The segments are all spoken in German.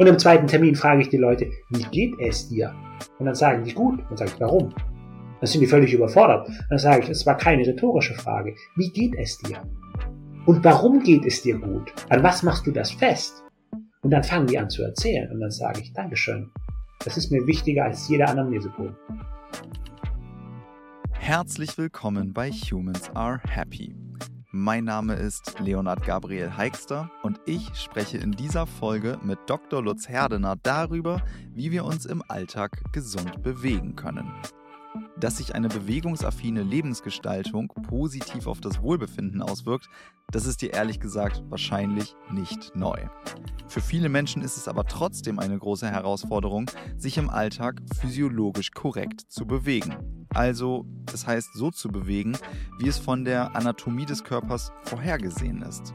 Und im zweiten Termin frage ich die Leute, wie geht es dir? Und dann sagen die gut. Und sage ich, warum? Dann sind die völlig überfordert. Dann sage ich, es war keine rhetorische Frage. Wie geht es dir? Und warum geht es dir gut? An was machst du das fest? Und dann fangen die an zu erzählen. Und dann sage ich, Dankeschön. Das ist mir wichtiger als jeder Anamnesepunkt. Herzlich willkommen bei Humans Are Happy. Mein Name ist Leonard Gabriel Heikster und ich spreche in dieser Folge mit Dr. Lutz Herdener darüber, wie wir uns im Alltag gesund bewegen können. Dass sich eine bewegungsaffine Lebensgestaltung positiv auf das Wohlbefinden auswirkt, das ist dir ehrlich gesagt wahrscheinlich nicht neu. Für viele Menschen ist es aber trotzdem eine große Herausforderung, sich im Alltag physiologisch korrekt zu bewegen. Also, das heißt so zu bewegen, wie es von der Anatomie des Körpers vorhergesehen ist.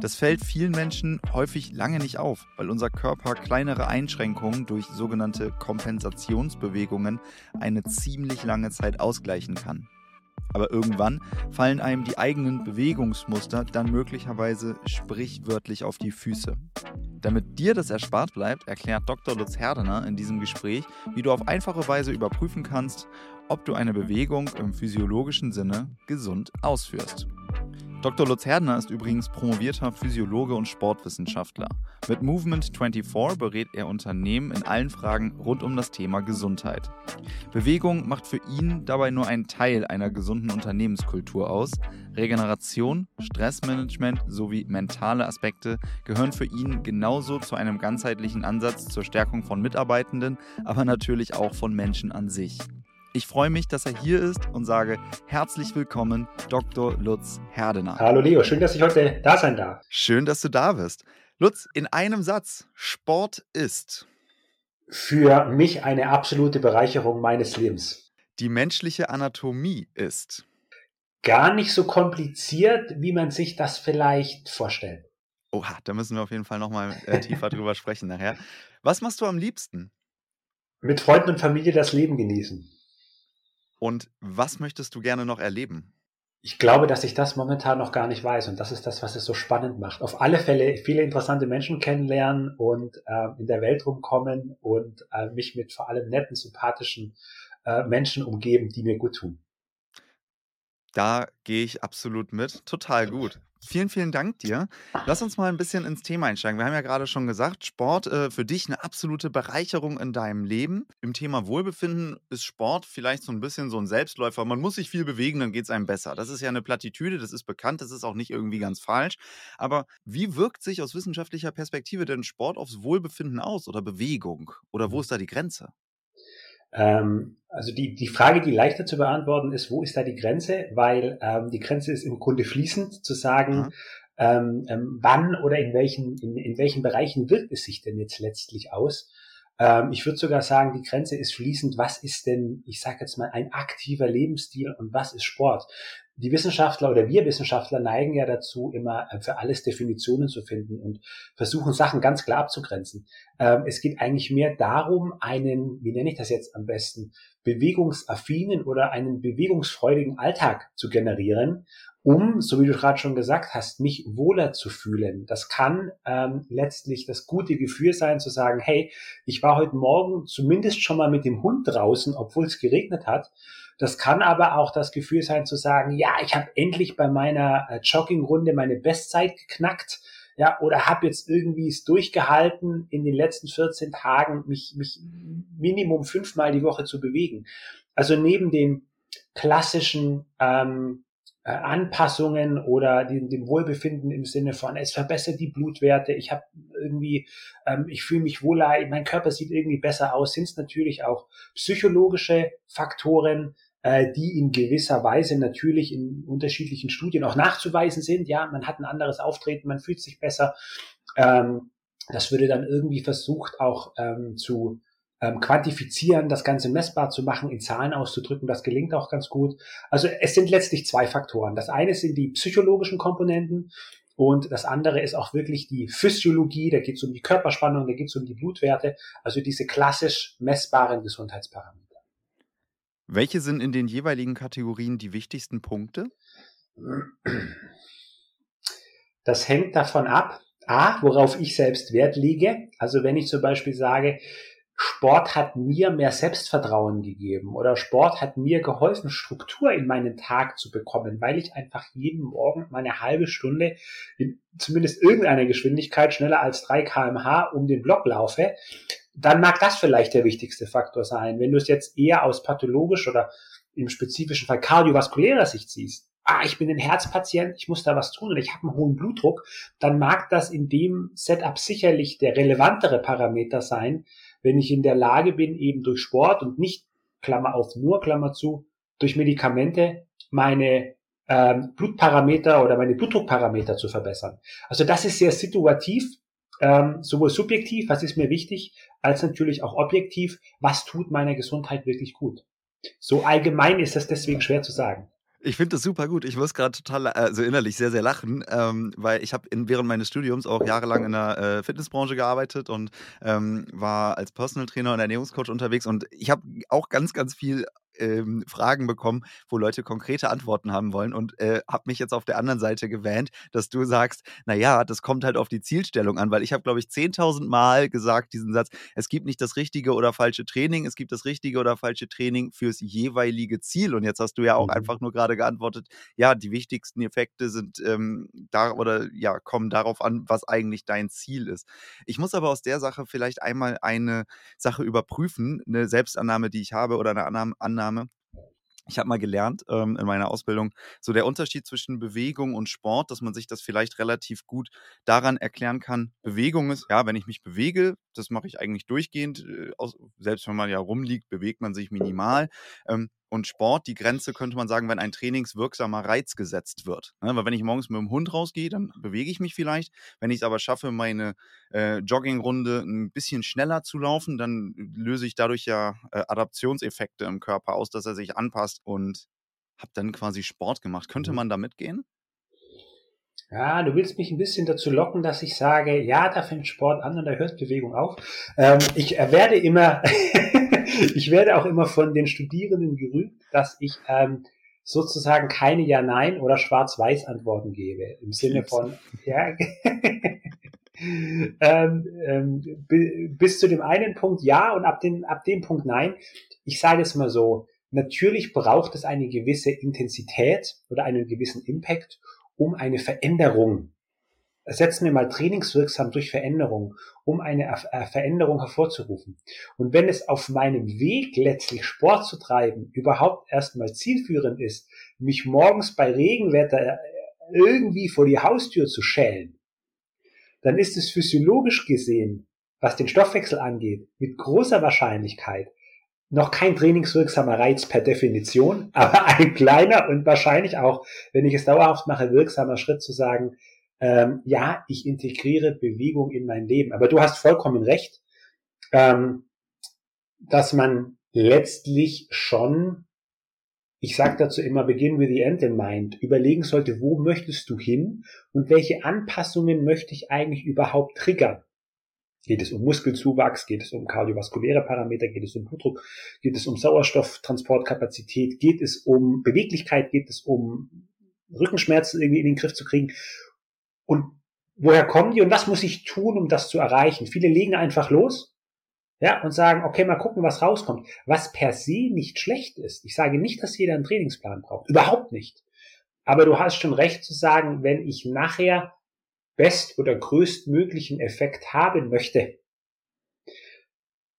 Das fällt vielen Menschen häufig lange nicht auf, weil unser Körper kleinere Einschränkungen durch sogenannte Kompensationsbewegungen eine ziemlich lange Zeit ausgleichen kann. Aber irgendwann fallen einem die eigenen Bewegungsmuster dann möglicherweise sprichwörtlich auf die Füße. Damit dir das erspart bleibt, erklärt Dr. Lutz Herdener in diesem Gespräch, wie du auf einfache Weise überprüfen kannst, ob du eine Bewegung im physiologischen Sinne gesund ausführst. Dr. Lutz Herdner ist übrigens promovierter Physiologe und Sportwissenschaftler. Mit Movement 24 berät er Unternehmen in allen Fragen rund um das Thema Gesundheit. Bewegung macht für ihn dabei nur einen Teil einer gesunden Unternehmenskultur aus. Regeneration, Stressmanagement sowie mentale Aspekte gehören für ihn genauso zu einem ganzheitlichen Ansatz zur Stärkung von Mitarbeitenden, aber natürlich auch von Menschen an sich. Ich freue mich, dass er hier ist und sage herzlich willkommen, Dr. Lutz Herdener. Hallo Leo, schön, dass ich heute da sein darf. Schön, dass du da bist. Lutz, in einem Satz, Sport ist für mich eine absolute Bereicherung meines Lebens. Die menschliche Anatomie ist gar nicht so kompliziert, wie man sich das vielleicht vorstellt. Oha, da müssen wir auf jeden Fall nochmal äh, tiefer drüber sprechen nachher. Was machst du am liebsten? Mit Freunden und Familie das Leben genießen. Und was möchtest du gerne noch erleben? Ich glaube, dass ich das momentan noch gar nicht weiß und das ist das, was es so spannend macht. Auf alle Fälle viele interessante Menschen kennenlernen und äh, in der Welt rumkommen und äh, mich mit vor allem netten, sympathischen äh, Menschen umgeben, die mir gut tun. Da gehe ich absolut mit. Total gut. Vielen, vielen Dank dir. Lass uns mal ein bisschen ins Thema einsteigen. Wir haben ja gerade schon gesagt, Sport äh, für dich eine absolute Bereicherung in deinem Leben. Im Thema Wohlbefinden ist Sport vielleicht so ein bisschen so ein Selbstläufer. Man muss sich viel bewegen, dann geht es einem besser. Das ist ja eine Plattitüde, das ist bekannt, das ist auch nicht irgendwie ganz falsch. Aber wie wirkt sich aus wissenschaftlicher Perspektive denn Sport aufs Wohlbefinden aus oder Bewegung? Oder wo ist da die Grenze? Ähm, also die, die Frage, die leichter zu beantworten ist, wo ist da die Grenze? Weil ähm, die Grenze ist im Grunde fließend zu sagen, mhm. ähm, ähm, wann oder in welchen, in, in welchen Bereichen wirkt es sich denn jetzt letztlich aus? Ähm, ich würde sogar sagen, die Grenze ist fließend. Was ist denn, ich sage jetzt mal, ein aktiver Lebensstil und was ist Sport? Die Wissenschaftler oder wir Wissenschaftler neigen ja dazu, immer äh, für alles Definitionen zu finden und versuchen Sachen ganz klar abzugrenzen. Ähm, es geht eigentlich mehr darum, einen, wie nenne ich das jetzt am besten, bewegungsaffinen oder einen bewegungsfreudigen Alltag zu generieren, um, so wie du gerade schon gesagt hast, mich wohler zu fühlen. Das kann ähm, letztlich das gute Gefühl sein, zu sagen, hey, ich war heute Morgen zumindest schon mal mit dem Hund draußen, obwohl es geregnet hat das kann aber auch das Gefühl sein zu sagen, ja, ich habe endlich bei meiner äh, Joggingrunde meine Bestzeit geknackt, ja, oder habe jetzt irgendwie es durchgehalten, in den letzten 14 Tagen mich, mich Minimum fünfmal die Woche zu bewegen. Also neben den klassischen ähm, äh, Anpassungen oder dem, dem Wohlbefinden im Sinne von, es verbessert die Blutwerte, ich habe irgendwie, ähm, ich fühle mich wohler, mein Körper sieht irgendwie besser aus, sind es natürlich auch psychologische Faktoren, äh, die in gewisser Weise natürlich in unterschiedlichen Studien auch nachzuweisen sind. Ja, man hat ein anderes Auftreten, man fühlt sich besser. Ähm, das würde dann irgendwie versucht auch ähm, zu ähm, quantifizieren, das Ganze messbar zu machen, in Zahlen auszudrücken. Das gelingt auch ganz gut. Also es sind letztlich zwei Faktoren. Das eine sind die psychologischen Komponenten und das andere ist auch wirklich die Physiologie. Da geht es um die Körperspannung, da geht es um die Blutwerte, also diese klassisch messbaren Gesundheitsparameter. Welche sind in den jeweiligen Kategorien die wichtigsten Punkte? Das hängt davon ab, A, worauf ich selbst Wert lege. Also wenn ich zum Beispiel sage, Sport hat mir mehr Selbstvertrauen gegeben oder Sport hat mir geholfen, Struktur in meinen Tag zu bekommen, weil ich einfach jeden Morgen meine halbe Stunde in zumindest irgendeiner Geschwindigkeit schneller als 3 kmh um den Block laufe, dann mag das vielleicht der wichtigste Faktor sein. Wenn du es jetzt eher aus pathologisch oder im spezifischen Fall kardiovaskulärer Sicht siehst, ah, ich bin ein Herzpatient, ich muss da was tun und ich habe einen hohen Blutdruck, dann mag das in dem Setup sicherlich der relevantere Parameter sein, wenn ich in der Lage bin, eben durch Sport und nicht, Klammer auf, nur Klammer zu, durch Medikamente meine ähm, Blutparameter oder meine Blutdruckparameter zu verbessern. Also das ist sehr situativ, ähm, sowohl subjektiv, was ist mir wichtig, als natürlich auch objektiv, was tut meiner Gesundheit wirklich gut. So allgemein ist das deswegen schwer zu sagen. Ich finde das super gut. Ich muss gerade total, also innerlich sehr, sehr lachen, ähm, weil ich habe während meines Studiums auch jahrelang in der äh, Fitnessbranche gearbeitet und ähm, war als Personal Trainer und Ernährungscoach unterwegs und ich habe auch ganz, ganz viel ähm, Fragen bekommen, wo Leute konkrete Antworten haben wollen und äh, habe mich jetzt auf der anderen Seite gewähnt, dass du sagst, naja, das kommt halt auf die Zielstellung an, weil ich habe, glaube ich, 10.000 Mal gesagt diesen Satz, es gibt nicht das richtige oder falsche Training, es gibt das richtige oder falsche Training fürs jeweilige Ziel und jetzt hast du ja auch mhm. einfach nur gerade geantwortet, ja, die wichtigsten Effekte sind ähm, da oder ja, kommen darauf an, was eigentlich dein Ziel ist. Ich muss aber aus der Sache vielleicht einmal eine Sache überprüfen, eine Selbstannahme, die ich habe oder eine Annahme Annahme. Ich habe mal gelernt ähm, in meiner Ausbildung, so der Unterschied zwischen Bewegung und Sport, dass man sich das vielleicht relativ gut daran erklären kann. Bewegung ist, ja, wenn ich mich bewege, das mache ich eigentlich durchgehend, äh, aus, selbst wenn man ja rumliegt, bewegt man sich minimal. Ähm, und Sport, die Grenze könnte man sagen, wenn ein trainingswirksamer Reiz gesetzt wird. Ne? Weil wenn ich morgens mit dem Hund rausgehe, dann bewege ich mich vielleicht. Wenn ich es aber schaffe, meine äh, Joggingrunde ein bisschen schneller zu laufen, dann löse ich dadurch ja äh, Adaptionseffekte im Körper aus, dass er sich anpasst und habe dann quasi Sport gemacht. Könnte mhm. man da mitgehen? Ja, du willst mich ein bisschen dazu locken, dass ich sage, ja, da fängt Sport an und da hört Bewegung auf. Ähm, ich werde immer, ich werde auch immer von den Studierenden gerügt, dass ich ähm, sozusagen keine Ja-Nein oder Schwarz-Weiß-Antworten gebe. Im Sinne von, ja, ähm, ähm, bis zu dem einen Punkt ja und ab, den, ab dem Punkt nein. Ich sage es mal so, natürlich braucht es eine gewisse Intensität oder einen gewissen Impact, um eine Veränderung, setzen wir mal trainingswirksam durch Veränderung, um eine äh, Veränderung hervorzurufen. Und wenn es auf meinem Weg letztlich Sport zu treiben überhaupt erstmal zielführend ist, mich morgens bei Regenwetter äh, irgendwie vor die Haustür zu schälen, dann ist es physiologisch gesehen, was den Stoffwechsel angeht, mit großer Wahrscheinlichkeit noch kein trainingswirksamer Reiz per Definition, aber ein kleiner und wahrscheinlich auch, wenn ich es dauerhaft mache, wirksamer Schritt zu sagen, ähm, ja, ich integriere Bewegung in mein Leben. Aber du hast vollkommen recht, ähm, dass man letztlich schon, ich sage dazu immer, begin with the end in mind, überlegen sollte, wo möchtest du hin und welche Anpassungen möchte ich eigentlich überhaupt triggern. Geht es um Muskelzuwachs? Geht es um kardiovaskuläre Parameter? Geht es um Blutdruck? Geht es um Sauerstofftransportkapazität? Geht es um Beweglichkeit? Geht es um Rückenschmerzen irgendwie in den Griff zu kriegen? Und woher kommen die und was muss ich tun, um das zu erreichen? Viele legen einfach los, ja, und sagen, okay, mal gucken, was rauskommt. Was per se nicht schlecht ist. Ich sage nicht, dass jeder einen Trainingsplan braucht. Überhaupt nicht. Aber du hast schon recht zu sagen, wenn ich nachher best- oder größtmöglichen Effekt haben möchte,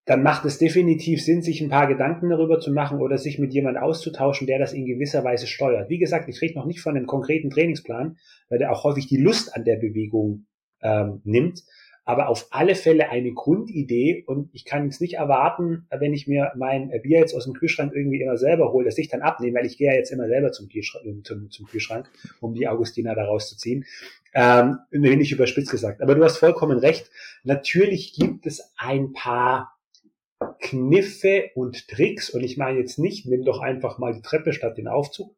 dann macht es definitiv Sinn, sich ein paar Gedanken darüber zu machen oder sich mit jemand auszutauschen, der das in gewisser Weise steuert. Wie gesagt, ich rede noch nicht von einem konkreten Trainingsplan, weil der auch häufig die Lust an der Bewegung ähm, nimmt aber auf alle Fälle eine Grundidee und ich kann es nicht erwarten, wenn ich mir mein Bier jetzt aus dem Kühlschrank irgendwie immer selber hole, dass ich dann abnehme, weil ich gehe ja jetzt immer selber zum, Kühlschrank, äh, zum, zum Kühlschrank um die Augustina da rauszuziehen. Ähm, nicht überspitzt gesagt. Aber du hast vollkommen recht. Natürlich gibt es ein paar Kniffe und Tricks und ich meine jetzt nicht, nimm doch einfach mal die Treppe statt den Aufzug,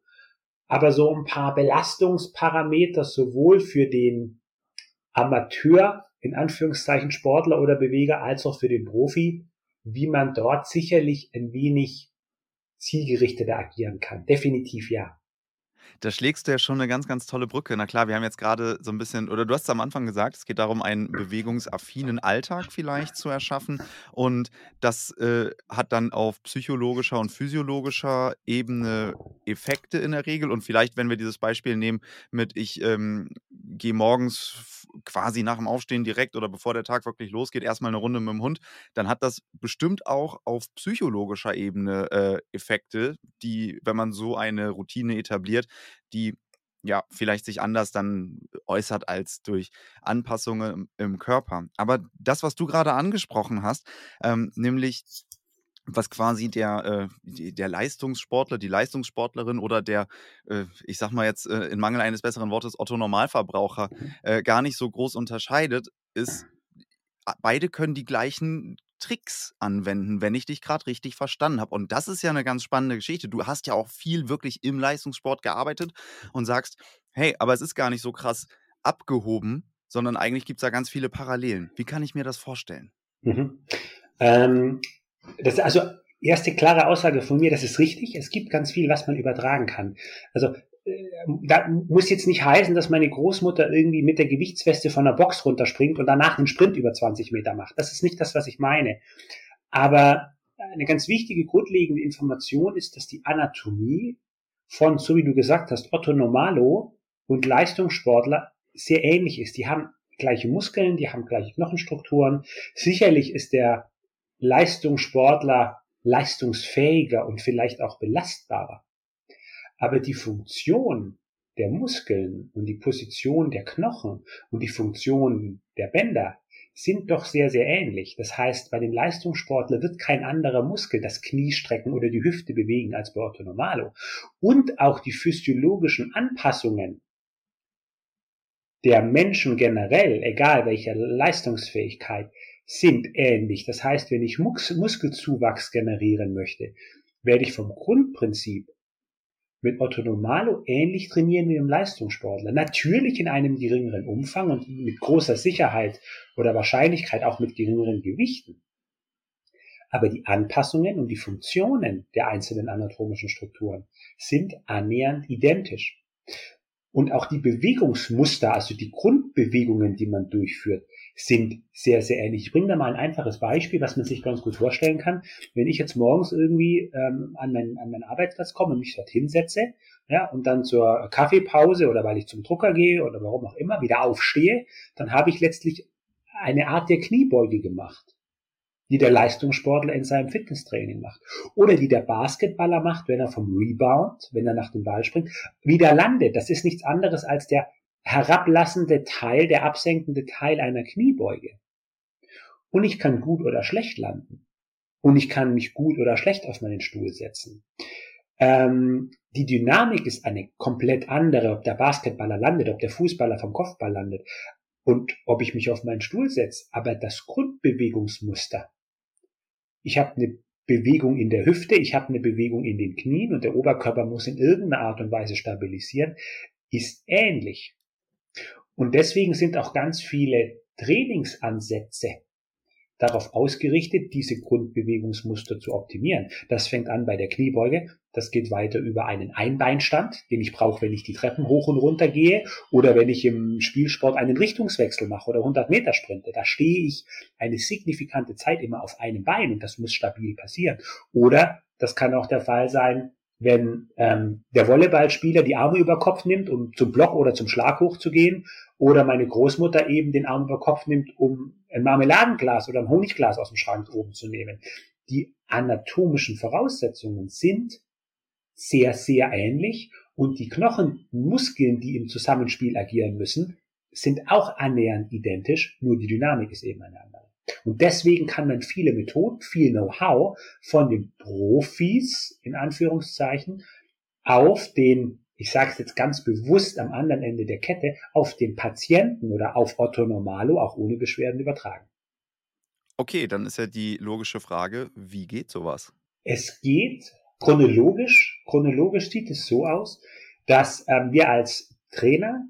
aber so ein paar Belastungsparameter sowohl für den Amateur in Anführungszeichen Sportler oder Beweger als auch für den Profi, wie man dort sicherlich ein wenig zielgerichteter agieren kann. Definitiv ja. Da schlägst du ja schon eine ganz, ganz tolle Brücke. Na klar, wir haben jetzt gerade so ein bisschen oder du hast es am Anfang gesagt, es geht darum, einen bewegungsaffinen Alltag vielleicht zu erschaffen und das, äh, hat dann auf psychologischer und physiologischer Ebene Effekte in der Regel und vielleicht, wenn wir dieses Beispiel nehmen mit ich, ähm, gehe morgens quasi nach dem Aufstehen direkt oder bevor der Tag wirklich losgeht, erstmal eine Runde mit dem Hund, dann hat das bestimmt auch auf psychologischer Ebene, äh, Effekte, die, wenn man so eine Routine etabliert, die ja vielleicht sich anders dann äußert als durch Anpassungen im, Körper. Aber das, was du gerade angesprochen hast, ähm, nämlich was quasi der, äh, der Leistungssportler, die Leistungssportlerin oder der, äh, ich sag mal jetzt äh, in Mangel eines besseren Wortes, Otto Normalverbraucher äh, gar nicht so groß unterscheidet, ist, beide können die gleichen Tricks anwenden, wenn ich dich gerade richtig verstanden habe. Und das ist ja eine ganz spannende Geschichte. Du hast ja auch viel wirklich im Leistungssport gearbeitet und sagst, hey, aber es ist gar nicht so krass abgehoben, sondern eigentlich gibt es da ganz viele Parallelen. Wie kann ich mir das vorstellen? Mhm. Ähm, das, also erste klare Aussage von mir, das ist richtig. Es gibt ganz viel, was man übertragen kann. Also da muss jetzt nicht heißen, dass meine Großmutter irgendwie mit der Gewichtsweste von der Box runterspringt und danach einen Sprint über 20 Meter macht. Das ist nicht das, was ich meine. Aber eine ganz wichtige grundlegende Information ist, dass die Anatomie von, so wie du gesagt hast, Otto Normalo und Leistungssportler sehr ähnlich ist. Die haben gleiche Muskeln, die haben gleiche Knochenstrukturen. Sicherlich ist der Leistungssportler leistungsfähiger und vielleicht auch belastbarer. Aber die Funktion der Muskeln und die Position der Knochen und die Funktion der Bänder sind doch sehr, sehr ähnlich. Das heißt, bei dem Leistungssportler wird kein anderer Muskel das Knie strecken oder die Hüfte bewegen als bei Otto Normalo. Und auch die physiologischen Anpassungen der Menschen generell, egal welcher Leistungsfähigkeit, sind ähnlich. Das heißt, wenn ich Muskelzuwachs generieren möchte, werde ich vom Grundprinzip mit Otto Normalo ähnlich trainieren wie im Leistungssportler. Natürlich in einem geringeren Umfang und mit großer Sicherheit oder Wahrscheinlichkeit auch mit geringeren Gewichten. Aber die Anpassungen und die Funktionen der einzelnen anatomischen Strukturen sind annähernd identisch. Und auch die Bewegungsmuster, also die Grundbewegungen, die man durchführt, sind sehr, sehr ähnlich. Ich bringe da mal ein einfaches Beispiel, was man sich ganz gut vorstellen kann. Wenn ich jetzt morgens irgendwie ähm, an, meinen, an meinen Arbeitsplatz komme und mich dorthin setze, ja, und dann zur Kaffeepause oder weil ich zum Drucker gehe oder warum auch immer wieder aufstehe, dann habe ich letztlich eine Art der Kniebeuge gemacht die der Leistungssportler in seinem Fitnesstraining macht. Oder die der Basketballer macht, wenn er vom Rebound, wenn er nach dem Ball springt, wieder landet. Das ist nichts anderes als der herablassende Teil, der absenkende Teil einer Kniebeuge. Und ich kann gut oder schlecht landen. Und ich kann mich gut oder schlecht auf meinen Stuhl setzen. Ähm, die Dynamik ist eine komplett andere, ob der Basketballer landet, ob der Fußballer vom Kopfball landet und ob ich mich auf meinen Stuhl setze. Aber das Grundbewegungsmuster, ich habe eine Bewegung in der Hüfte, ich habe eine Bewegung in den Knien und der Oberkörper muss in irgendeiner Art und Weise stabilisieren, ist ähnlich. Und deswegen sind auch ganz viele Trainingsansätze darauf ausgerichtet, diese Grundbewegungsmuster zu optimieren. Das fängt an bei der Kniebeuge, das geht weiter über einen Einbeinstand, den ich brauche, wenn ich die Treppen hoch und runter gehe oder wenn ich im Spielsport einen Richtungswechsel mache oder 100 Meter sprinte. Da stehe ich eine signifikante Zeit immer auf einem Bein und das muss stabil passieren. Oder das kann auch der Fall sein, wenn ähm, der Volleyballspieler die Arme über Kopf nimmt, um zum Block oder zum Schlag hochzugehen, oder meine Großmutter eben den Arm über Kopf nimmt, um ein Marmeladenglas oder ein Honigglas aus dem Schrank oben zu nehmen. Die anatomischen Voraussetzungen sind sehr, sehr ähnlich und die Knochenmuskeln, die im Zusammenspiel agieren müssen, sind auch annähernd identisch, nur die Dynamik ist eben eine andere. Und deswegen kann man viele Methoden, viel Know-how von den Profis, in Anführungszeichen, auf den, ich sage es jetzt ganz bewusst am anderen Ende der Kette, auf den Patienten oder auf Otto Normalo auch ohne Beschwerden übertragen. Okay, dann ist ja die logische Frage, wie geht sowas? Es geht chronologisch, chronologisch sieht es so aus, dass ähm, wir als Trainer,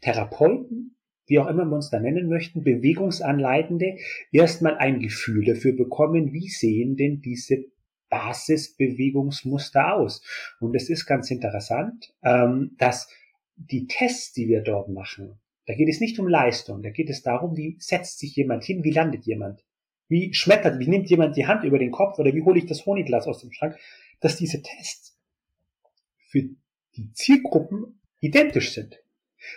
Therapeuten wie auch immer wir uns da nennen möchten, Bewegungsanleitende, erstmal ein Gefühl dafür bekommen, wie sehen denn diese Basisbewegungsmuster aus. Und es ist ganz interessant, ähm, dass die Tests, die wir dort machen, da geht es nicht um Leistung, da geht es darum, wie setzt sich jemand hin, wie landet jemand, wie schmettert, wie nimmt jemand die Hand über den Kopf oder wie hole ich das Honigglas aus dem Schrank, dass diese Tests für die Zielgruppen identisch sind.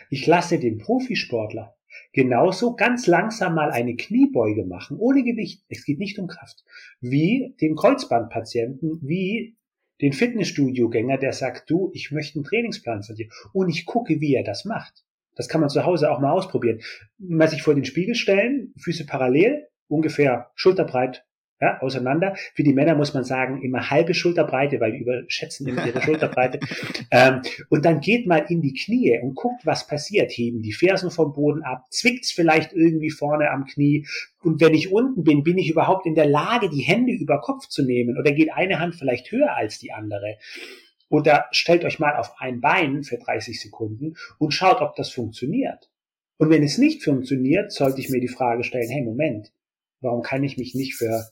Ich lasse den Profisportler genauso ganz langsam mal eine Kniebeuge machen, ohne Gewicht. Es geht nicht um Kraft. Wie den Kreuzbandpatienten, wie den Fitnessstudio-Gänger, der sagt, du, ich möchte einen Trainingsplan von dir. Und ich gucke, wie er das macht. Das kann man zu Hause auch mal ausprobieren. Mal sich vor den Spiegel stellen, Füße parallel, ungefähr schulterbreit ja, auseinander. Für die Männer muss man sagen, immer halbe Schulterbreite, weil die überschätzen immer ihre Schulterbreite. Ähm, und dann geht mal in die Knie und guckt, was passiert. Heben die Fersen vom Boden ab, zwickt's vielleicht irgendwie vorne am Knie. Und wenn ich unten bin, bin ich überhaupt in der Lage, die Hände über Kopf zu nehmen? Oder geht eine Hand vielleicht höher als die andere? Oder stellt euch mal auf ein Bein für 30 Sekunden und schaut, ob das funktioniert. Und wenn es nicht funktioniert, sollte ich mir die Frage stellen, hey, Moment, warum kann ich mich nicht für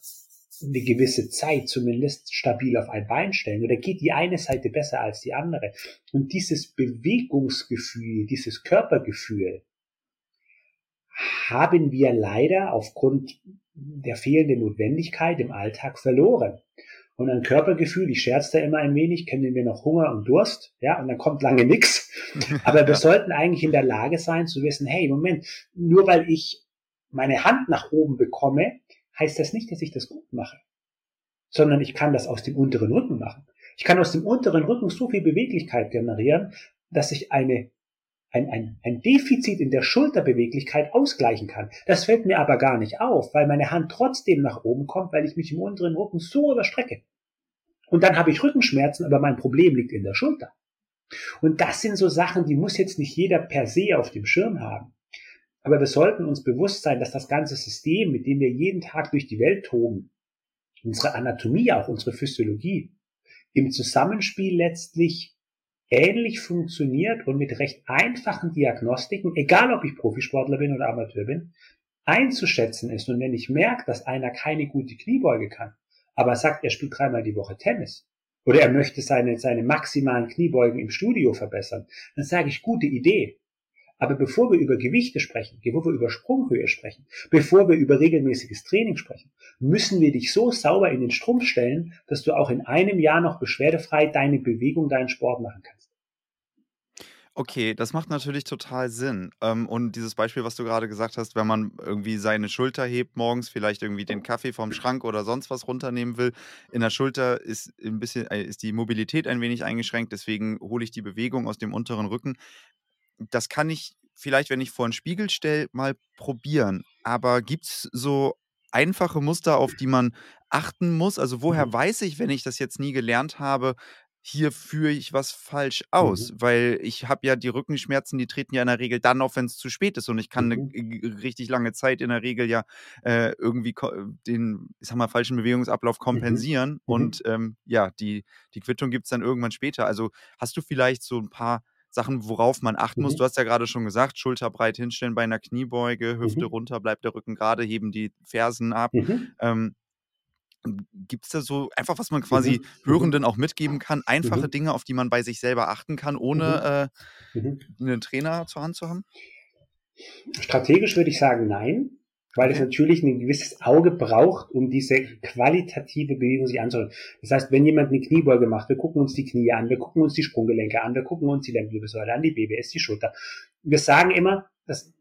eine gewisse Zeit zumindest stabil auf ein Bein stellen? Oder geht die eine Seite besser als die andere? Und dieses Bewegungsgefühl, dieses Körpergefühl haben wir leider aufgrund der fehlenden Notwendigkeit im Alltag verloren. Und ein Körpergefühl, ich scherze da immer ein wenig, kennen wir noch Hunger und Durst, ja, und dann kommt lange nichts. Aber wir sollten eigentlich in der Lage sein zu wissen, hey, Moment, nur weil ich meine Hand nach oben bekomme, heißt das nicht, dass ich das gut mache, sondern ich kann das aus dem unteren Rücken machen. Ich kann aus dem unteren Rücken so viel Beweglichkeit generieren, dass ich eine, ein, ein, ein Defizit in der Schulterbeweglichkeit ausgleichen kann. Das fällt mir aber gar nicht auf, weil meine Hand trotzdem nach oben kommt, weil ich mich im unteren Rücken so überstrecke. Und dann habe ich Rückenschmerzen, aber mein Problem liegt in der Schulter. Und das sind so Sachen, die muss jetzt nicht jeder per se auf dem Schirm haben. Aber wir sollten uns bewusst sein, dass das ganze System, mit dem wir jeden Tag durch die Welt toben, unsere Anatomie, auch unsere Physiologie, im Zusammenspiel letztlich ähnlich funktioniert und mit recht einfachen Diagnostiken, egal ob ich Profisportler bin oder Amateur bin, einzuschätzen ist. Und wenn ich merke, dass einer keine gute Kniebeuge kann, aber sagt, er spielt dreimal die Woche Tennis, oder er möchte seine, seine maximalen Kniebeugen im Studio verbessern, dann sage ich, gute Idee. Aber bevor wir über Gewichte sprechen, bevor wir über Sprunghöhe sprechen, bevor wir über regelmäßiges Training sprechen, müssen wir dich so sauber in den Strumpf stellen, dass du auch in einem Jahr noch beschwerdefrei deine Bewegung, deinen Sport machen kannst. Okay, das macht natürlich total Sinn. Ähm, und dieses Beispiel, was du gerade gesagt hast, wenn man irgendwie seine Schulter hebt morgens, vielleicht irgendwie den Kaffee vom Schrank oder sonst was runternehmen will, in der Schulter ist ein bisschen, äh, ist die Mobilität ein wenig eingeschränkt, deswegen hole ich die Bewegung aus dem unteren Rücken das kann ich vielleicht, wenn ich vor einen Spiegel stelle, mal probieren. Aber gibt es so einfache Muster, auf die man achten muss? Also woher mhm. weiß ich, wenn ich das jetzt nie gelernt habe, hier führe ich was falsch aus, mhm. weil ich habe ja die Rückenschmerzen, die treten ja in der Regel dann auf, wenn es zu spät ist und ich kann mhm. eine richtig lange Zeit in der Regel ja äh, irgendwie den, ich sag mal, falschen Bewegungsablauf mhm. kompensieren mhm. und ähm, ja, die, die Quittung gibt es dann irgendwann später. Also hast du vielleicht so ein paar Sachen, worauf man achten muss. Mhm. Du hast ja gerade schon gesagt, Schulter breit hinstellen bei einer Kniebeuge, Hüfte mhm. runter, bleibt der Rücken gerade, heben die Fersen ab. Mhm. Ähm, Gibt es da so einfach, was man quasi mhm. Hörenden auch mitgeben kann, einfache mhm. Dinge, auf die man bei sich selber achten kann, ohne äh, einen Trainer zur Hand zu haben? Strategisch würde ich sagen, nein weil es natürlich ein gewisses Auge braucht, um diese qualitative Bewegung sich anzuhören. Das heißt, wenn jemand eine Kniebeuge macht, wir gucken uns die Knie an, wir gucken uns die Sprunggelenke an, wir gucken uns die Lendenwirbelsäule an, die BBS, die Schulter. Wir sagen immer, das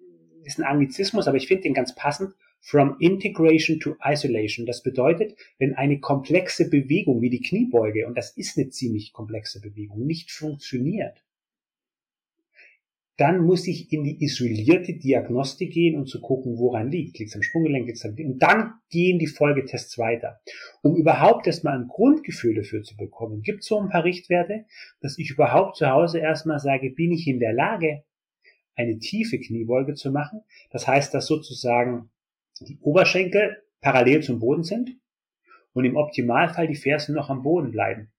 ist ein Anglizismus, aber ich finde den ganz passend, from integration to isolation. Das bedeutet, wenn eine komplexe Bewegung wie die Kniebeuge, und das ist eine ziemlich komplexe Bewegung, nicht funktioniert, dann muss ich in die isolierte Diagnostik gehen und zu gucken, woran liegt. Liegt es am Sprunggelenk, liegt am Und dann gehen die Folgetests weiter. Um überhaupt erstmal ein Grundgefühl dafür zu bekommen, gibt es so ein paar Richtwerte, dass ich überhaupt zu Hause erstmal sage, bin ich in der Lage, eine tiefe Kniebeuge zu machen. Das heißt, dass sozusagen die Oberschenkel parallel zum Boden sind und im Optimalfall die Fersen noch am Boden bleiben.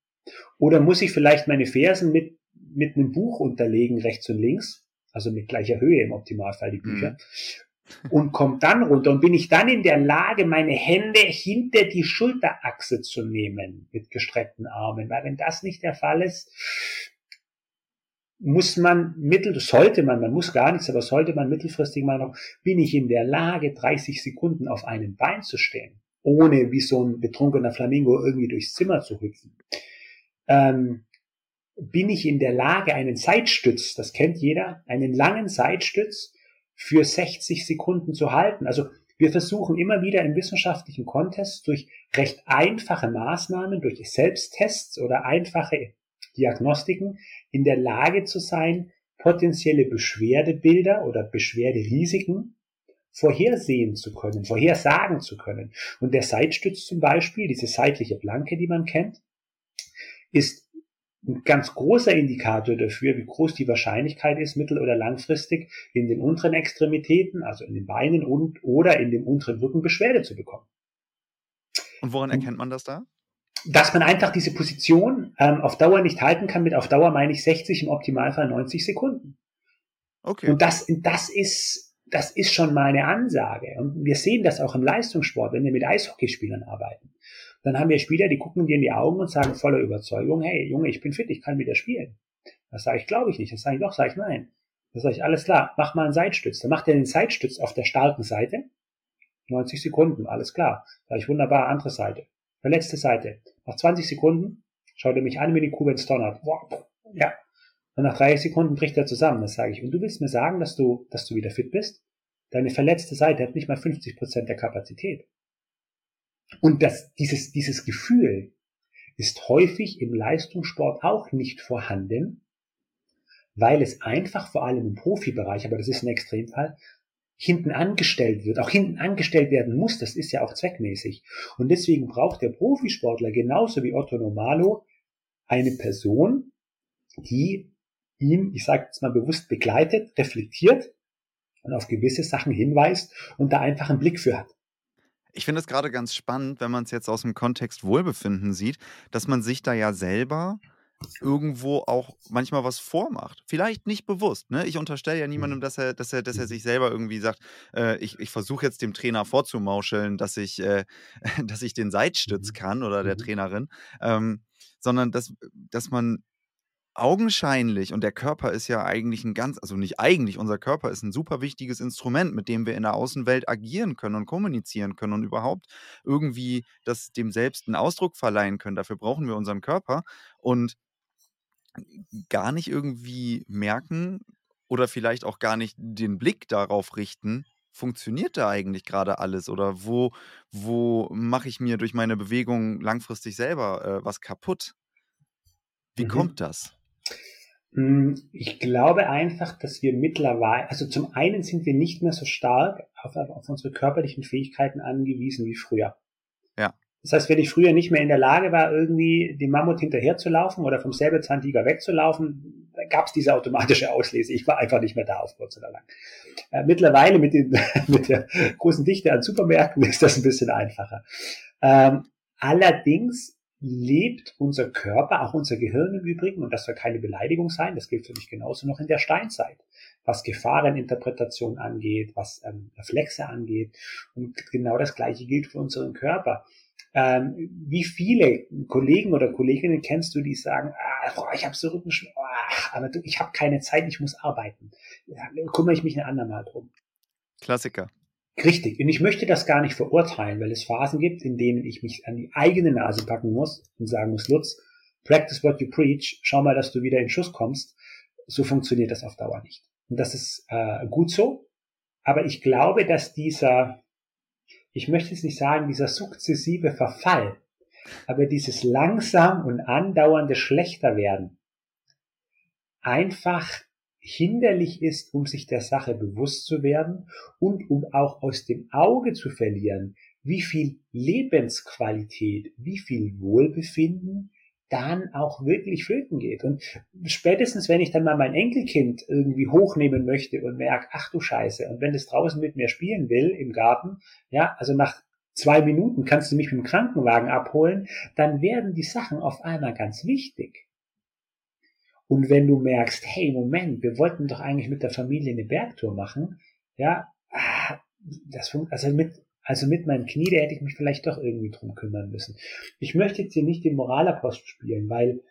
Oder muss ich vielleicht meine Fersen mit, mit einem Buch unterlegen, rechts und links, also mit gleicher Höhe im Optimalfall die Bücher. Mhm. und komme dann runter und bin ich dann in der Lage, meine Hände hinter die Schulterachse zu nehmen mit gestreckten Armen. Weil wenn das nicht der Fall ist, muss man mittel, sollte man, man muss gar nichts, aber sollte man mittelfristig mal noch, bin ich in der Lage, 30 Sekunden auf einem Bein zu stehen, ohne wie so ein betrunkener Flamingo irgendwie durchs Zimmer zu hüpfen. Ähm, bin ich in der Lage, einen Seitstütz, das kennt jeder, einen langen Seitstütz für 60 Sekunden zu halten. Also wir versuchen immer wieder im wissenschaftlichen Kontext durch recht einfache Maßnahmen, durch Selbsttests oder einfache Diagnostiken in der Lage zu sein, potenzielle Beschwerdebilder oder Beschwerderisiken vorhersehen zu können, vorhersagen zu können. Und der Seitstütz zum Beispiel, diese seitliche Planke, die man kennt, ist ein ganz großer Indikator dafür, wie groß die Wahrscheinlichkeit ist, mittel- oder langfristig in den unteren Extremitäten, also in den Beinen und oder in dem unteren Rücken Beschwerde zu bekommen. Und woran erkennt man das da? Dass man einfach diese Position ähm, auf Dauer nicht halten kann. Mit auf Dauer meine ich 60, im Optimalfall 90 Sekunden. Okay. Und das, das ist, das ist schon meine Ansage. Und wir sehen das auch im Leistungssport, wenn wir mit Eishockeyspielern arbeiten dann haben wir Spieler, die gucken dir in die Augen und sagen voller Überzeugung, hey Junge, ich bin fit, ich kann wieder spielen. Das sage ich, glaube ich nicht. Das sage ich doch, sage ich nein. Das sage ich, alles klar, mach mal einen Seitstütz. Dann macht er den Seitstütz auf der starken Seite. 90 Sekunden, alles klar. Sage ich, wunderbar, andere Seite. Verletzte Seite. Nach 20 Sekunden schaut er mich an wie die Kuh, wenn es donnert. Ja. Und nach 30 Sekunden bricht er zusammen. Das sage ich. Und du willst mir sagen, dass du, dass du wieder fit bist? Deine verletzte Seite hat nicht mal 50 Prozent der Kapazität. Und das, dieses, dieses Gefühl ist häufig im Leistungssport auch nicht vorhanden, weil es einfach vor allem im Profibereich, aber das ist ein Extremfall, hinten angestellt wird, auch hinten angestellt werden muss, das ist ja auch zweckmäßig. Und deswegen braucht der Profisportler genauso wie Otto Normalo eine Person, die ihn, ich sage jetzt mal bewusst, begleitet, reflektiert und auf gewisse Sachen hinweist und da einfach einen Blick für hat. Ich finde es gerade ganz spannend, wenn man es jetzt aus dem Kontext Wohlbefinden sieht, dass man sich da ja selber irgendwo auch manchmal was vormacht. Vielleicht nicht bewusst. Ne? Ich unterstelle ja niemandem, mhm. dass er, dass er, dass er sich selber irgendwie sagt, äh, ich, ich versuche jetzt dem Trainer vorzumauscheln, dass ich, äh, dass ich den Seitstütz mhm. kann oder der mhm. Trainerin, ähm, sondern dass, dass man augenscheinlich, und der Körper ist ja eigentlich ein ganz, also nicht eigentlich, unser Körper ist ein super wichtiges Instrument, mit dem wir in der Außenwelt agieren können und kommunizieren können und überhaupt irgendwie das dem selbst einen Ausdruck verleihen können. Dafür brauchen wir unseren Körper und gar nicht irgendwie merken oder vielleicht auch gar nicht den Blick darauf richten, funktioniert da eigentlich gerade alles oder wo, wo mache ich mir durch meine Bewegung langfristig selber äh, was kaputt? Wie mhm. kommt das? Hm, ich glaube einfach, dass wir mittlerweile, also zum einen sind wir nicht mehr so stark auf, auf unsere körperlichen Fähigkeiten angewiesen wie früher. Ja. Das heißt, wenn ich früher nicht mehr in der Lage war, irgendwie dem Mammut hinterherzulaufen oder vom Säbelzahntiger wegzulaufen, gab es diese automatische Auslese. Ich war einfach nicht mehr da auf kurz oder lang. Äh, mittlerweile mit, den, mit der großen Dichte an Supermärkten ist das ein bisschen einfacher. Ähm, allerdings lebt unser Körper, auch unser Gehirn im Übrigen, und das soll keine Beleidigung sein, das gilt für mich genauso noch in der Steinzeit, was Gefahreninterpretation angeht, was ähm, Reflexe angeht. Und genau das Gleiche gilt für unseren Körper. Ähm, wie viele Kollegen oder Kolleginnen kennst du, die sagen, ah, boah, ich habe so Rückenschmerzen, oh, aber du, ich habe keine Zeit, ich muss arbeiten. Ja, kümmere ich mich ein andermal drum. Klassiker. Richtig. Und ich möchte das gar nicht verurteilen, weil es Phasen gibt, in denen ich mich an die eigene Nase packen muss und sagen muss, Lutz, practice what you preach, schau mal, dass du wieder in Schuss kommst. So funktioniert das auf Dauer nicht. Und das ist äh, gut so. Aber ich glaube, dass dieser, ich möchte es nicht sagen, dieser sukzessive Verfall, aber dieses langsam und andauernde Schlechterwerden einfach hinderlich ist, um sich der Sache bewusst zu werden und um auch aus dem Auge zu verlieren, wie viel Lebensqualität, wie viel Wohlbefinden dann auch wirklich flöten geht. Und spätestens, wenn ich dann mal mein Enkelkind irgendwie hochnehmen möchte und merke, ach du Scheiße, und wenn es draußen mit mir spielen will im Garten, ja, also nach zwei Minuten kannst du mich mit dem Krankenwagen abholen, dann werden die Sachen auf einmal ganz wichtig. Und wenn du merkst, hey, Moment, wir wollten doch eigentlich mit der Familie eine Bergtour machen, ja, ah, das, also mit, also mit meinem Knie, da hätte ich mich vielleicht doch irgendwie drum kümmern müssen. Ich möchte jetzt hier nicht den Moralapost spielen, weil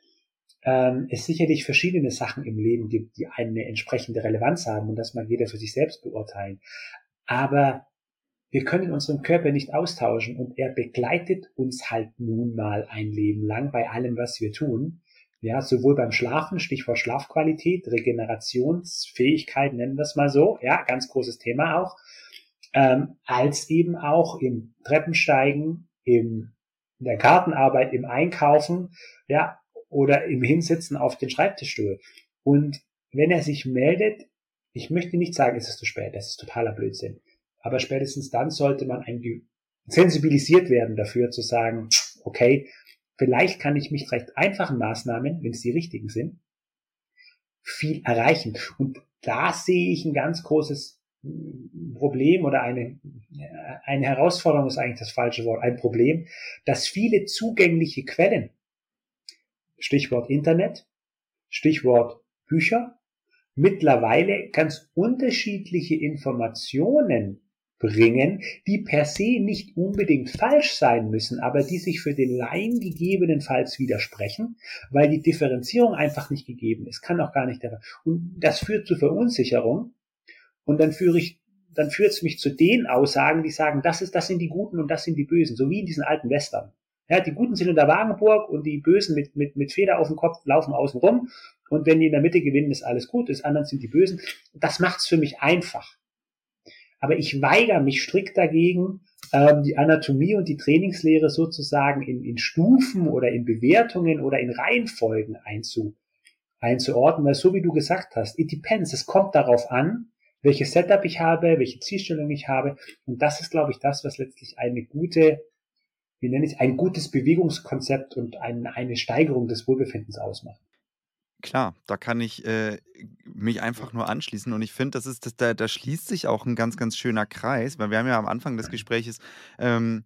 ähm, es sicherlich verschiedene Sachen im Leben gibt, die eine entsprechende Relevanz haben und das mag jeder für sich selbst beurteilen. Aber wir können unseren Körper nicht austauschen und er begleitet uns halt nun mal ein Leben lang bei allem, was wir tun. Ja, sowohl beim Schlafen, Stichwort Schlafqualität, Regenerationsfähigkeit, nennen wir es mal so, ja, ganz großes Thema auch, ähm, als eben auch im Treppensteigen, im, in der Gartenarbeit, im Einkaufen, ja, oder im Hinsitzen auf den Schreibtischstuhl. Und wenn er sich meldet, ich möchte nicht sagen, es ist zu spät, das ist totaler Blödsinn. Aber spätestens dann sollte man ein, sensibilisiert werden dafür zu sagen, okay, vielleicht kann ich mich recht einfachen Maßnahmen, wenn es die richtigen sind, viel erreichen. Und da sehe ich ein ganz großes Problem oder eine, eine Herausforderung ist eigentlich das falsche Wort, ein Problem, dass viele zugängliche Quellen, Stichwort Internet, Stichwort Bücher, mittlerweile ganz unterschiedliche Informationen bringen, die per se nicht unbedingt falsch sein müssen, aber die sich für den Laien gegebenenfalls widersprechen, weil die Differenzierung einfach nicht gegeben ist, kann auch gar nicht. Und das führt zu Verunsicherung und dann führe ich, dann führt es mich zu den Aussagen, die sagen, das ist, das sind die Guten und das sind die Bösen, so wie in diesen alten Western. Ja, die Guten sind in der Wagenburg und die Bösen mit, mit, mit Feder auf dem Kopf laufen außen rum. Und wenn die in der Mitte gewinnen, ist alles gut, das anderen sind die Bösen. Das macht's für mich einfach. Aber ich weigere mich strikt dagegen, ähm, die Anatomie und die Trainingslehre sozusagen in, in Stufen oder in Bewertungen oder in Reihenfolgen einzu, einzuordnen, weil so wie du gesagt hast, it depends, es kommt darauf an, welches Setup ich habe, welche Zielstellung ich habe. Und das ist, glaube ich, das, was letztlich eine gute, wie nenne ich ein gutes Bewegungskonzept und ein, eine Steigerung des Wohlbefindens ausmacht. Klar, da kann ich äh, mich einfach nur anschließen und ich finde, das ist, das, da, da schließt sich auch ein ganz, ganz schöner Kreis, weil wir haben ja am Anfang des Gesprächs ähm,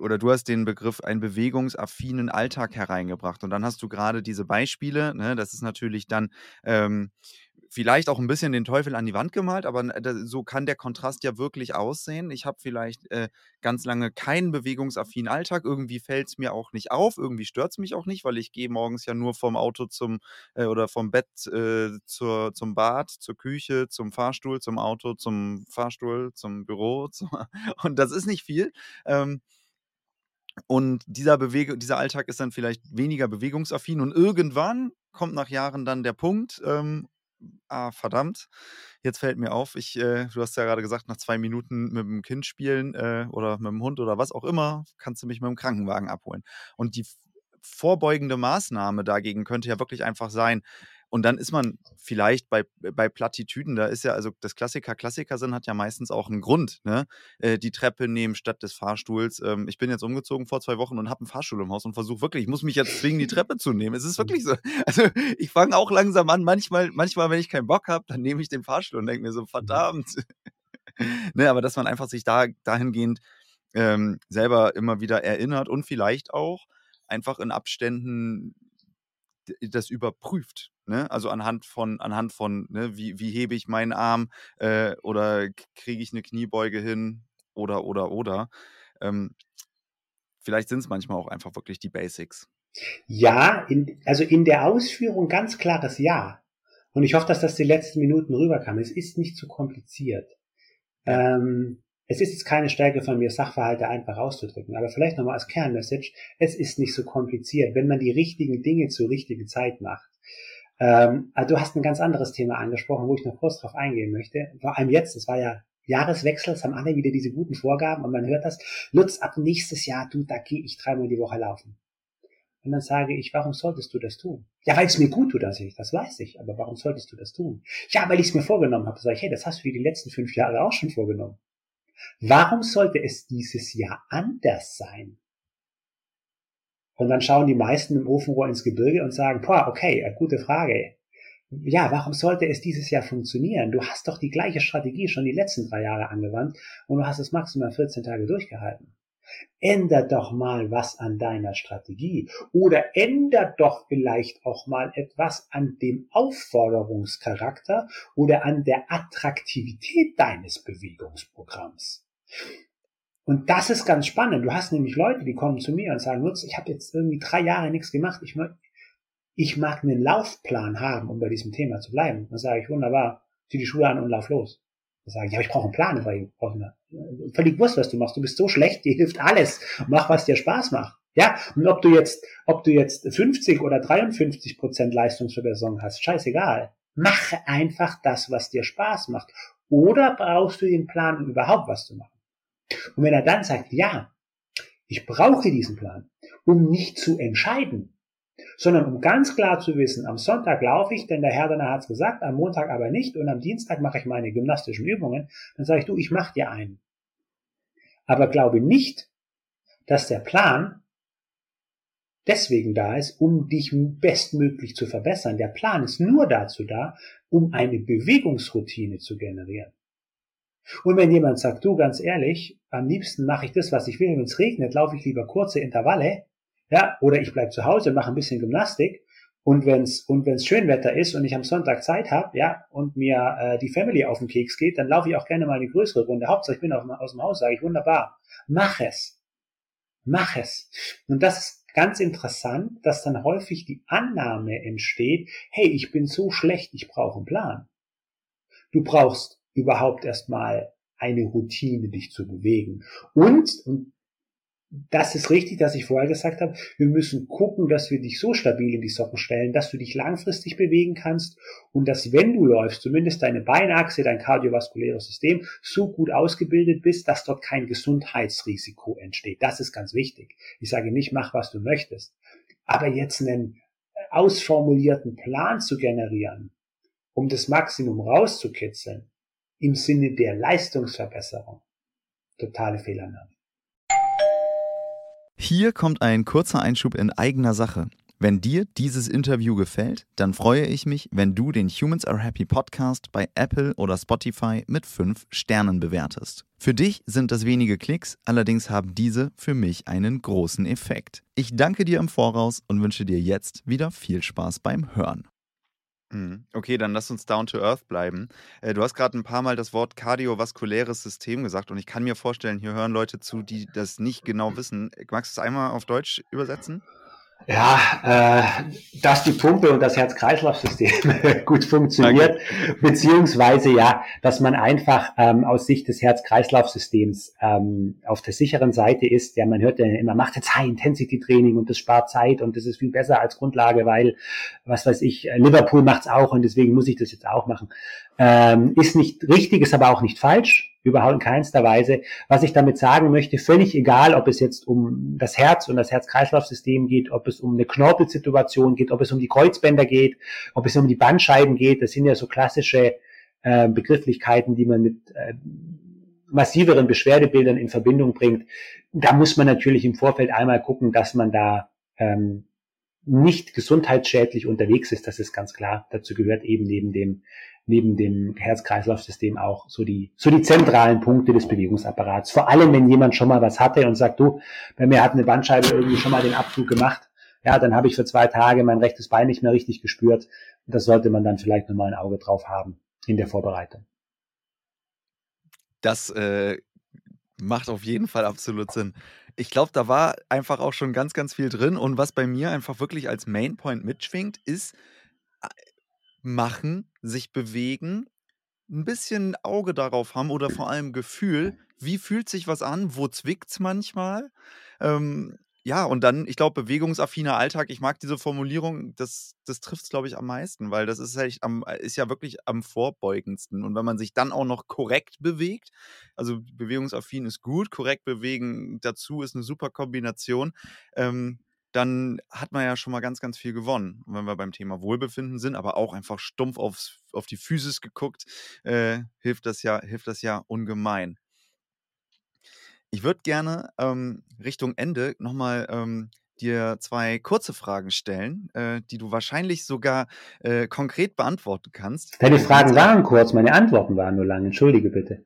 oder du hast den Begriff einen bewegungsaffinen Alltag hereingebracht und dann hast du gerade diese Beispiele, ne, das ist natürlich dann ähm, vielleicht auch ein bisschen den Teufel an die Wand gemalt, aber so kann der Kontrast ja wirklich aussehen. Ich habe vielleicht äh, ganz lange keinen bewegungsaffinen Alltag. Irgendwie fällt es mir auch nicht auf. Irgendwie stört es mich auch nicht, weil ich gehe morgens ja nur vom Auto zum äh, oder vom Bett äh, zur, zum Bad, zur Küche, zum Fahrstuhl, zum Auto, zum Fahrstuhl, zum Büro. Zum und das ist nicht viel. Ähm, und dieser, Bewege dieser Alltag ist dann vielleicht weniger bewegungsaffin und irgendwann kommt nach Jahren dann der Punkt, ähm, ah, verdammt, jetzt fällt mir auf, ich, äh, du hast ja gerade gesagt, nach zwei Minuten mit dem Kind spielen äh, oder mit dem Hund oder was auch immer, kannst du mich mit dem Krankenwagen abholen. Und die vorbeugende Maßnahme dagegen könnte ja wirklich einfach sein, und dann ist man vielleicht bei, bei Plattitüden, da ist ja, also das Klassiker Klassiker sind, hat ja meistens auch einen Grund, ne? Äh, die Treppe nehmen statt des Fahrstuhls. Ähm, ich bin jetzt umgezogen vor zwei Wochen und habe einen Fahrstuhl im Haus und versuche wirklich, ich muss mich jetzt zwingen, die Treppe zu nehmen. Es ist wirklich so. Also ich fange auch langsam an, manchmal, manchmal, wenn ich keinen Bock habe, dann nehme ich den Fahrstuhl und denke mir so, mhm. verdammt. ne, aber dass man einfach sich da dahingehend ähm, selber immer wieder erinnert und vielleicht auch einfach in Abständen das überprüft. Ne? Also anhand von, anhand von, ne, wie, wie hebe ich meinen Arm äh, oder kriege ich eine Kniebeuge hin oder, oder, oder. Ähm, vielleicht sind es manchmal auch einfach wirklich die Basics. Ja, in, also in der Ausführung ganz klares Ja. Und ich hoffe, dass das die letzten Minuten rüberkam. Es ist nicht zu kompliziert. Ähm, es ist jetzt keine Stärke von mir, Sachverhalte einfach auszudrücken, aber vielleicht nochmal als Kernmessage, es ist nicht so kompliziert, wenn man die richtigen Dinge zur richtigen Zeit macht. Ähm, also du hast ein ganz anderes Thema angesprochen, wo ich noch kurz drauf eingehen möchte. Vor allem jetzt, es war ja Jahreswechsel, es haben alle wieder diese guten Vorgaben und man hört das, Lutz, ab nächstes Jahr, du, da gehe ich dreimal die Woche laufen. Und dann sage ich, warum solltest du das tun? Ja, weil es mir gut tut, dass ich, das weiß ich, aber warum solltest du das tun? Ja, weil ich es mir vorgenommen habe. Sag ich, hey, das hast du dir die letzten fünf Jahre auch schon vorgenommen. Warum sollte es dieses Jahr anders sein? Und dann schauen die meisten im Ofenrohr ins Gebirge und sagen, boah, okay, äh, gute Frage. Ja, warum sollte es dieses Jahr funktionieren? Du hast doch die gleiche Strategie schon die letzten drei Jahre angewandt und du hast es maximal 14 Tage durchgehalten. Ändert doch mal was an deiner Strategie oder ändert doch vielleicht auch mal etwas an dem Aufforderungscharakter oder an der Attraktivität deines Bewegungsprogramms. Und das ist ganz spannend. Du hast nämlich Leute, die kommen zu mir und sagen, Nutz, ich habe jetzt irgendwie drei Jahre nichts gemacht. Ich, ich mag einen Laufplan haben, um bei diesem Thema zu bleiben. Dann sage ich, wunderbar, zieh die Schuhe an und lauf los. Dann sage ich, ja, ich brauche einen Plan, eine, völlig wurscht, was du machst. Du bist so schlecht, dir hilft alles. Mach, was dir Spaß macht. Ja, und ob du jetzt, ob du jetzt 50 oder 53 Prozent Leistungsverbesserung hast, scheißegal. Mache einfach das, was dir Spaß macht. Oder brauchst du den Plan, um überhaupt was zu machen? Und wenn er dann sagt, ja, ich brauche diesen Plan, um nicht zu entscheiden, sondern um ganz klar zu wissen, am Sonntag laufe ich, denn der Herr danach hat es gesagt, am Montag aber nicht und am Dienstag mache ich meine gymnastischen Übungen, dann sage ich, du, ich mache dir einen. Aber glaube nicht, dass der Plan deswegen da ist, um dich bestmöglich zu verbessern. Der Plan ist nur dazu da, um eine Bewegungsroutine zu generieren. Und wenn jemand sagt, du ganz ehrlich, am liebsten mache ich das, was ich will, wenn es regnet, laufe ich lieber kurze Intervalle, ja, oder ich bleib zu Hause, mache ein bisschen Gymnastik und wenn's und wenn's Schönwetter ist und ich am Sonntag Zeit habe, ja, und mir äh, die Family auf den Keks geht, dann laufe ich auch gerne mal eine größere Runde. Hauptsache ich bin auf, aus dem Haus, sage ich wunderbar, mach es, mach es. Und das ist ganz interessant, dass dann häufig die Annahme entsteht, hey, ich bin so schlecht, ich brauche einen Plan. Du brauchst überhaupt erstmal eine Routine, dich zu bewegen. Und, und das ist richtig, dass ich vorher gesagt habe, wir müssen gucken, dass wir dich so stabil in die Socken stellen, dass du dich langfristig bewegen kannst und dass, wenn du läufst, zumindest deine Beinachse, dein kardiovaskuläres System so gut ausgebildet bist, dass dort kein Gesundheitsrisiko entsteht. Das ist ganz wichtig. Ich sage nicht, mach, was du möchtest. Aber jetzt einen ausformulierten Plan zu generieren, um das Maximum rauszukitzeln, im Sinne der Leistungsverbesserung, totale Fehlannahme. Hier kommt ein kurzer Einschub in eigener Sache. Wenn dir dieses Interview gefällt, dann freue ich mich, wenn du den Humans Are Happy Podcast bei Apple oder Spotify mit 5 Sternen bewertest. Für dich sind das wenige Klicks, allerdings haben diese für mich einen großen Effekt. Ich danke dir im Voraus und wünsche dir jetzt wieder viel Spaß beim Hören. Mhm. Okay, dann lass uns down to earth bleiben. Äh, du hast gerade ein paar Mal das Wort kardiovaskuläres System gesagt und ich kann mir vorstellen, hier hören Leute zu, die das nicht genau wissen. Magst du es einmal auf Deutsch übersetzen? Ja, äh, dass die Pumpe und das Herz-Kreislauf-System gut funktioniert, okay. beziehungsweise ja, dass man einfach ähm, aus Sicht des Herz-Kreislauf-Systems ähm, auf der sicheren Seite ist. Ja, man hört ja immer, macht jetzt High-Intensity-Training und das spart Zeit und das ist viel besser als Grundlage, weil, was weiß ich, Liverpool macht's auch und deswegen muss ich das jetzt auch machen. Ähm, ist nicht richtig, ist aber auch nicht falsch überhaupt in keinster Weise. Was ich damit sagen möchte, völlig egal, ob es jetzt um das Herz und das Herz-Kreislauf-System geht, ob es um eine Knorpelsituation geht, ob es um die Kreuzbänder geht, ob es um die Bandscheiben geht, das sind ja so klassische äh, Begrifflichkeiten, die man mit äh, massiveren Beschwerdebildern in Verbindung bringt. Da muss man natürlich im Vorfeld einmal gucken, dass man da ähm, nicht gesundheitsschädlich unterwegs ist, das ist ganz klar. Dazu gehört eben neben dem neben dem Herz-Kreislauf-System auch so die, so die zentralen Punkte des Bewegungsapparats. Vor allem, wenn jemand schon mal was hatte und sagt, du, bei mir hat eine Bandscheibe irgendwie schon mal den Abflug gemacht, ja, dann habe ich für zwei Tage mein rechtes Bein nicht mehr richtig gespürt. Das sollte man dann vielleicht nochmal ein Auge drauf haben in der Vorbereitung. Das äh, macht auf jeden Fall absolut Sinn. Ich glaube, da war einfach auch schon ganz, ganz viel drin. Und was bei mir einfach wirklich als Mainpoint mitschwingt, ist, machen, sich bewegen, ein bisschen Auge darauf haben oder vor allem Gefühl, wie fühlt sich was an, wo zwickt es manchmal. Ähm, ja, und dann, ich glaube, bewegungsaffiner Alltag, ich mag diese Formulierung, das, das trifft es, glaube ich, am meisten, weil das ist, halt am, ist ja wirklich am vorbeugendsten. Und wenn man sich dann auch noch korrekt bewegt, also bewegungsaffin ist gut, korrekt bewegen dazu ist eine super Kombination, ähm, dann hat man ja schon mal ganz, ganz viel gewonnen. Und wenn wir beim Thema Wohlbefinden sind, aber auch einfach stumpf aufs, auf die Physis geguckt, äh, hilft, das ja, hilft das ja ungemein. Ich würde gerne ähm, Richtung Ende nochmal ähm, dir zwei kurze Fragen stellen, äh, die du wahrscheinlich sogar äh, konkret beantworten kannst. Deine Fragen waren kurz, meine Antworten waren nur lang. Entschuldige bitte.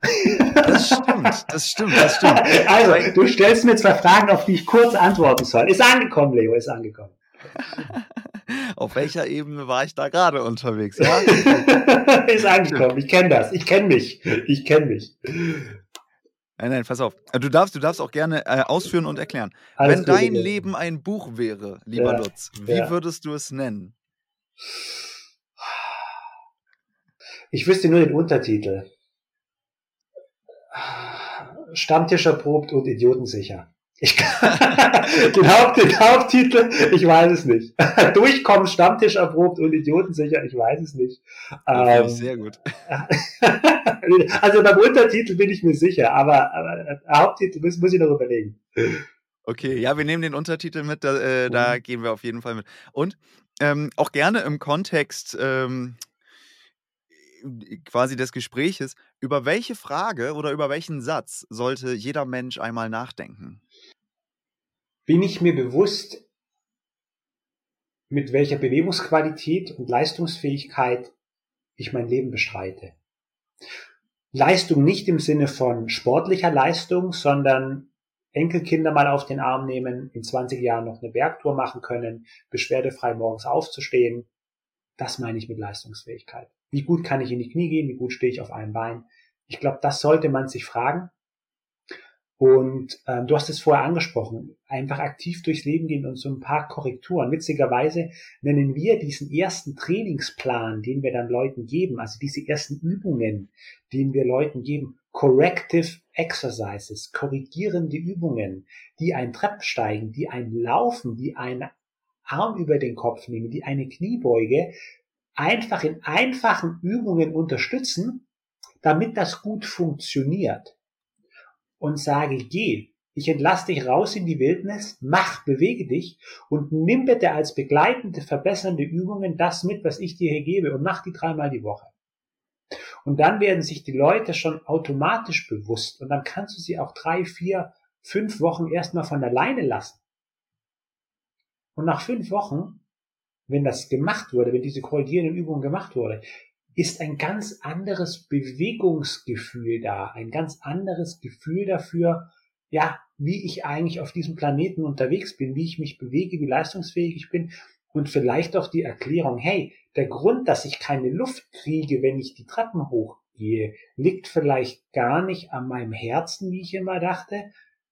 Das stimmt, das stimmt, das stimmt. Also, du stellst mir zwei Fragen, auf die ich kurz antworten soll. Ist angekommen, Leo, ist angekommen. Auf welcher Ebene war ich da gerade unterwegs? Ja? ist angekommen. Ich kenne das. Ich kenne mich. Ich kenne mich. Nein, nein, pass auf. Du darfst, du darfst auch gerne äh, ausführen und erklären. Alles Wenn dein Leben. Leben ein Buch wäre, lieber ja, Lutz, wie ja. würdest du es nennen? Ich wüsste nur den Untertitel. Stammtisch erprobt und idiotensicher. Ich den, Haupt, den Haupttitel, ich weiß es nicht. Durchkommen, Stammtisch erprobt und idiotensicher, ich weiß es nicht. Ähm, sehr gut. also beim Untertitel bin ich mir sicher, aber, aber Haupttitel muss, muss ich noch überlegen. Okay, ja, wir nehmen den Untertitel mit, da, äh, da mhm. gehen wir auf jeden Fall mit. Und ähm, auch gerne im Kontext ähm, quasi des Gespräches, über welche Frage oder über welchen Satz sollte jeder Mensch einmal nachdenken? Bin ich mir bewusst, mit welcher Bewegungsqualität und Leistungsfähigkeit ich mein Leben bestreite. Leistung nicht im Sinne von sportlicher Leistung, sondern Enkelkinder mal auf den Arm nehmen, in 20 Jahren noch eine Bergtour machen können, beschwerdefrei morgens aufzustehen. Das meine ich mit Leistungsfähigkeit. Wie gut kann ich in die Knie gehen? Wie gut stehe ich auf einem Bein? Ich glaube, das sollte man sich fragen. Und ähm, du hast es vorher angesprochen, einfach aktiv durchs Leben gehen und so ein paar Korrekturen. Witzigerweise nennen wir diesen ersten Trainingsplan, den wir dann Leuten geben, also diese ersten Übungen, den wir Leuten geben, Corrective Exercises, korrigierende Übungen, die ein Treppensteigen, die ein Laufen, die einen Arm über den Kopf nehmen, die eine Kniebeuge, einfach in einfachen Übungen unterstützen, damit das gut funktioniert und sage, geh, ich entlasse dich raus in die Wildnis, mach, bewege dich und nimm bitte als begleitende, verbessernde Übungen das mit, was ich dir hier gebe und mach die dreimal die Woche. Und dann werden sich die Leute schon automatisch bewusst und dann kannst du sie auch drei, vier, fünf Wochen erstmal von alleine lassen. Und nach fünf Wochen, wenn das gemacht wurde, wenn diese korrigierende Übung gemacht wurde, ist ein ganz anderes Bewegungsgefühl da, ein ganz anderes Gefühl dafür, ja, wie ich eigentlich auf diesem Planeten unterwegs bin, wie ich mich bewege, wie leistungsfähig ich bin und vielleicht auch die Erklärung, hey, der Grund, dass ich keine Luft kriege, wenn ich die Treppen hochgehe, liegt vielleicht gar nicht an meinem Herzen, wie ich immer dachte,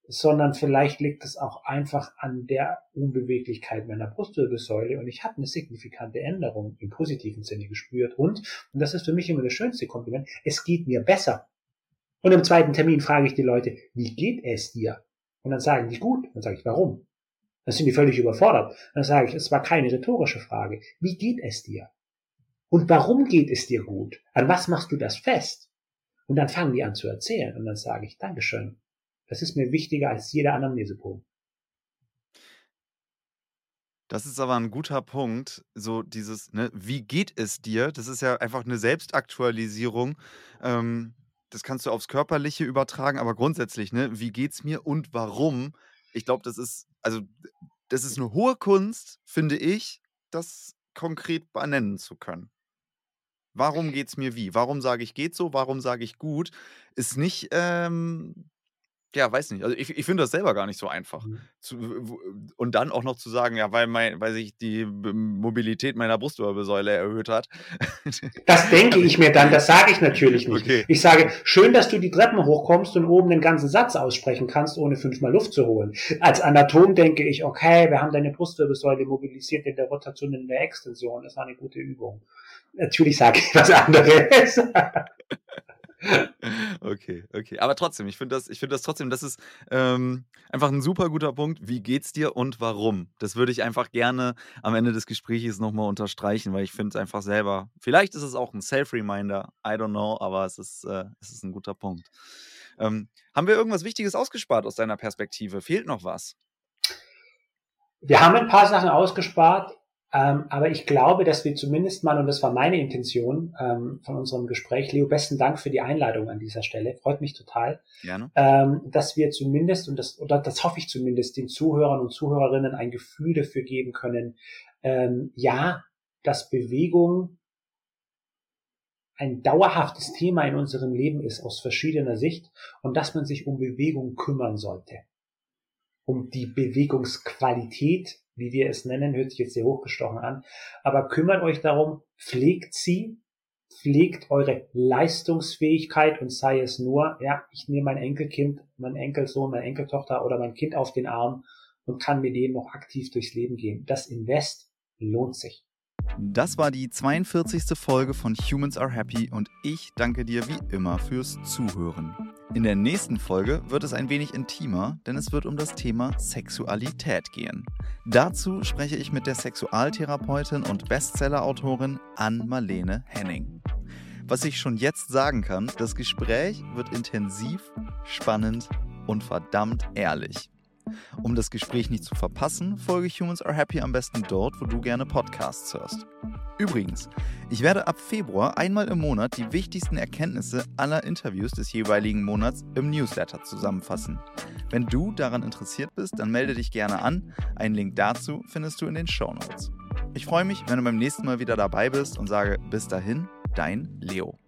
sondern vielleicht liegt es auch einfach an der Unbeweglichkeit meiner Brustwirbelsäule und ich habe eine signifikante Änderung im positiven Sinne gespürt und, und das ist für mich immer das schönste Kompliment, es geht mir besser. Und im zweiten Termin frage ich die Leute, wie geht es dir? Und dann sagen die gut. Dann sage ich, warum? Dann sind die völlig überfordert. Dann sage ich, es war keine rhetorische Frage. Wie geht es dir? Und warum geht es dir gut? An was machst du das fest? Und dann fangen die an zu erzählen und dann sage ich, Dankeschön. Das ist mir wichtiger als jeder Anamnesepunkt. Das ist aber ein guter Punkt. So dieses, ne, wie geht es dir? Das ist ja einfach eine Selbstaktualisierung. Ähm, das kannst du aufs Körperliche übertragen, aber grundsätzlich, ne, wie geht's mir und warum? Ich glaube, das ist, also, das ist eine hohe Kunst, finde ich, das konkret benennen zu können. Warum geht's mir wie? Warum sage ich geht so? Warum sage ich gut? Ist nicht ähm, ja, weiß nicht. Also ich, ich finde das selber gar nicht so einfach. Mhm. Zu, und dann auch noch zu sagen, ja, weil, mein, weil sich die Mobilität meiner Brustwirbelsäule erhöht hat. Das denke ich mir dann, das sage ich natürlich nicht. Okay. Ich sage, schön, dass du die Treppen hochkommst und oben den ganzen Satz aussprechen kannst, ohne fünfmal Luft zu holen. Als Anatom denke ich, okay, wir haben deine Brustwirbelsäule mobilisiert in der Rotation in der Extension. Das war eine gute Übung. Natürlich sage ich was anderes. Okay, okay. Aber trotzdem, ich finde das, ich das trotzdem, das ist ähm, einfach ein super guter Punkt. Wie geht's dir und warum? Das würde ich einfach gerne am Ende des Gesprächs nochmal unterstreichen, weil ich finde es einfach selber. Vielleicht ist es auch ein Self-Reminder, I don't know, aber es ist, äh, es ist ein guter Punkt. Ähm, haben wir irgendwas Wichtiges ausgespart aus deiner Perspektive? Fehlt noch was? Wir haben ein paar Sachen ausgespart. Ähm, aber ich glaube, dass wir zumindest mal, und das war meine Intention ähm, von unserem Gespräch, Leo, besten Dank für die Einladung an dieser Stelle, freut mich total, Gerne. Ähm, dass wir zumindest, und das, oder das hoffe ich zumindest, den Zuhörern und Zuhörerinnen ein Gefühl dafür geben können, ähm, ja, dass Bewegung ein dauerhaftes Thema in unserem Leben ist aus verschiedener Sicht und dass man sich um Bewegung kümmern sollte. Um die Bewegungsqualität, wie wir es nennen, hört sich jetzt sehr hochgestochen an, aber kümmert euch darum, pflegt sie, pflegt eure Leistungsfähigkeit und sei es nur, ja, ich nehme mein Enkelkind, mein Enkelsohn, meine Enkeltochter oder mein Kind auf den Arm und kann mit dem noch aktiv durchs Leben gehen. Das Invest lohnt sich. Das war die 42. Folge von Humans Are Happy und ich danke dir wie immer fürs Zuhören. In der nächsten Folge wird es ein wenig intimer, denn es wird um das Thema Sexualität gehen. Dazu spreche ich mit der Sexualtherapeutin und Bestsellerautorin Ann-Marlene Henning. Was ich schon jetzt sagen kann, das Gespräch wird intensiv, spannend und verdammt ehrlich. Um das Gespräch nicht zu verpassen, folge Humans Are Happy am besten dort, wo du gerne Podcasts hörst. Übrigens, ich werde ab Februar einmal im Monat die wichtigsten Erkenntnisse aller Interviews des jeweiligen Monats im Newsletter zusammenfassen. Wenn du daran interessiert bist, dann melde dich gerne an. Einen Link dazu findest du in den Show Notes. Ich freue mich, wenn du beim nächsten Mal wieder dabei bist und sage bis dahin, dein Leo.